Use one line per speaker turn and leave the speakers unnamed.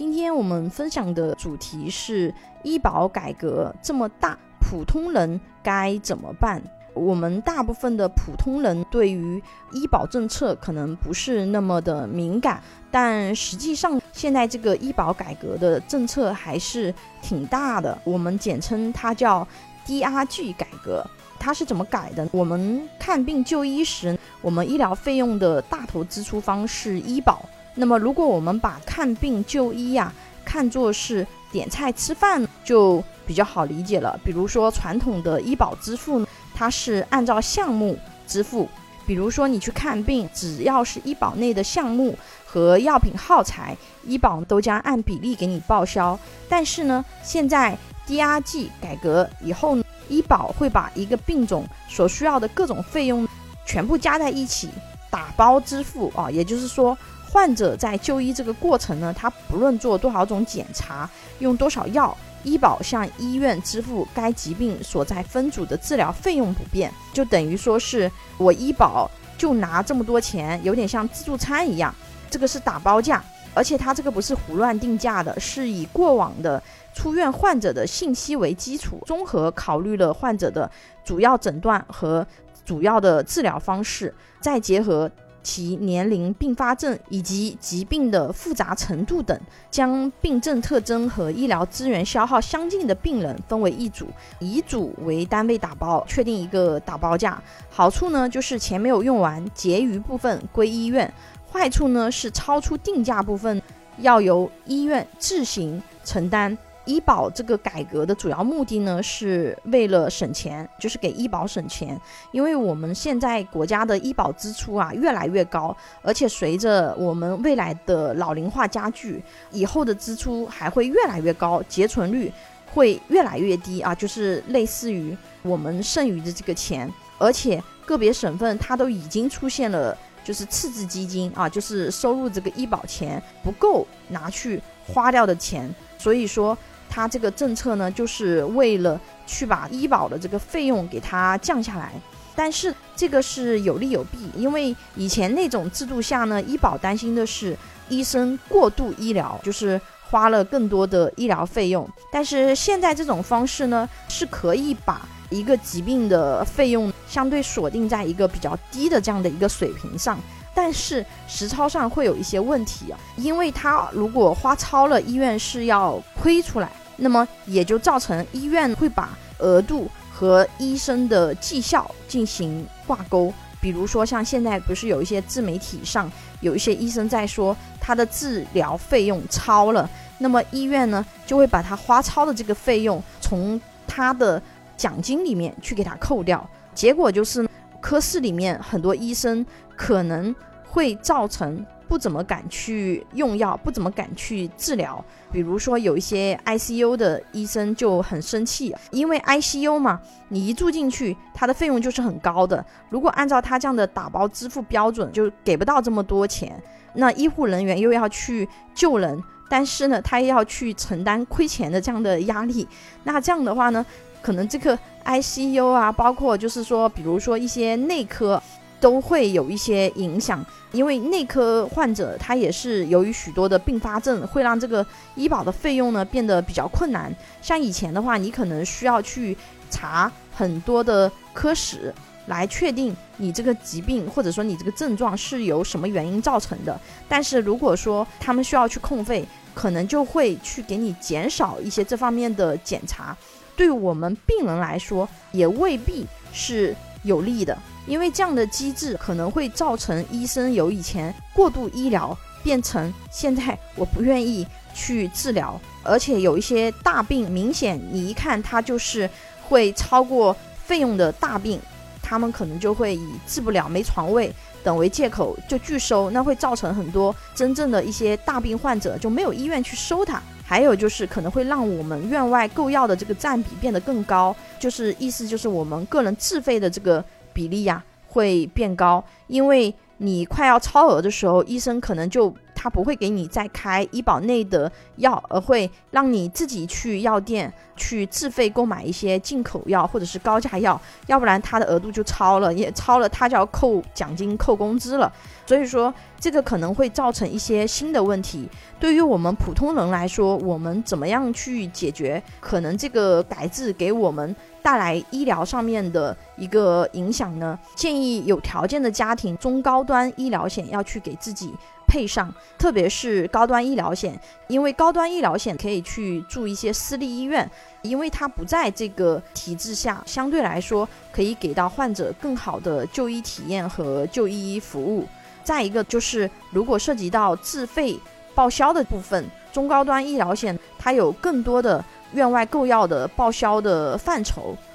今天我们分享的主题是医保改革这么大，普通人该怎么办？我们大部分的普通人对于医保政策可能不是那么的敏感，但实际上现在这个医保改革的政策还是挺大的。我们简称它叫 DRG 改革。它是怎么改的？我们看病就医时，我们医疗费用的大头支出方是医保。那么如果我们把看病就医呀看作是点菜吃饭，就比较好理解了。比如说传统的医保支付。它是按照项目支付，比如说你去看病，只要是医保内的项目和药品耗材，医保都将按比例给你报销。但是呢，现在 DRG 改革以后，医保会把一个病种所需要的各种费用全部加在一起，打包支付啊。也就是说，患者在就医这个过程呢，他不论做多少种检查，用多少药。医保向医院支付该疾病所在分组的治疗费用不变，就等于说是我医保就拿这么多钱，有点像自助餐一样。这个是打包价，而且它这个不是胡乱定价的，是以过往的出院患者的信息为基础，综合考虑了患者的主要诊断和主要的治疗方式，再结合。其年龄、并发症以及疾病的复杂程度等，将病症特征和医疗资源消耗相近的病人分为一组，以组为单位打包，确定一个打包价。好处呢，就是钱没有用完，结余部分归医院；坏处呢，是超出定价部分要由医院自行承担。医保这个改革的主要目的呢，是为了省钱，就是给医保省钱。因为我们现在国家的医保支出啊越来越高，而且随着我们未来的老龄化加剧，以后的支出还会越来越高，结存率会越来越低啊，就是类似于我们剩余的这个钱。而且个别省份它都已经出现了，就是赤字基金啊，就是收入这个医保钱不够拿去花掉的钱，所以说。它这个政策呢，就是为了去把医保的这个费用给它降下来，但是这个是有利有弊，因为以前那种制度下呢，医保担心的是医生过度医疗，就是花了更多的医疗费用，但是现在这种方式呢，是可以把一个疾病的费用相对锁定在一个比较低的这样的一个水平上，但是实操上会有一些问题啊，因为他如果花超了，医院是要亏出来。那么也就造成医院会把额度和医生的绩效进行挂钩，比如说像现在不是有一些自媒体上有一些医生在说他的治疗费用超了，那么医院呢就会把他花超的这个费用从他的奖金里面去给他扣掉，结果就是科室里面很多医生可能会造成。不怎么敢去用药，不怎么敢去治疗。比如说，有一些 ICU 的医生就很生气，因为 ICU 嘛，你一住进去，它的费用就是很高的。如果按照他这样的打包支付标准，就给不到这么多钱。那医护人员又要去救人，但是呢，他又要去承担亏钱的这样的压力。那这样的话呢，可能这个 ICU 啊，包括就是说，比如说一些内科。都会有一些影响，因为内科患者他也是由于许多的并发症，会让这个医保的费用呢变得比较困难。像以前的话，你可能需要去查很多的科室来确定你这个疾病或者说你这个症状是由什么原因造成的。但是如果说他们需要去控费，可能就会去给你减少一些这方面的检查，对我们病人来说也未必是有利的。因为这样的机制可能会造成医生由以前过度医疗变成现在我不愿意去治疗，而且有一些大病明显你一看它就是会超过费用的大病，他们可能就会以治不了没床位等为借口就拒收，那会造成很多真正的一些大病患者就没有医院去收他。还有就是可能会让我们院外购药的这个占比变得更高，就是意思就是我们个人自费的这个。比例呀会变高，因为你快要超额的时候，医生可能就他不会给你再开医保内的药，而会让你自己去药店去自费购买一些进口药或者是高价药，要不然他的额度就超了，也超了他就要扣奖金、扣工资了。所以说，这个可能会造成一些新的问题。对于我们普通人来说，我们怎么样去解决可能这个改制给我们带来医疗上面的一个影响呢？建议有条件的家庭，中高端医疗险要去给自己配上，特别是高端医疗险，因为高端医疗险可以去住一些私立医院，因为它不在这个体制下，相对来说可以给到患者更好的就医体验和就医服务。再一个就是，如果涉及到自费报销的部分，中高端医疗险它有更多的院外购药的报销的范畴。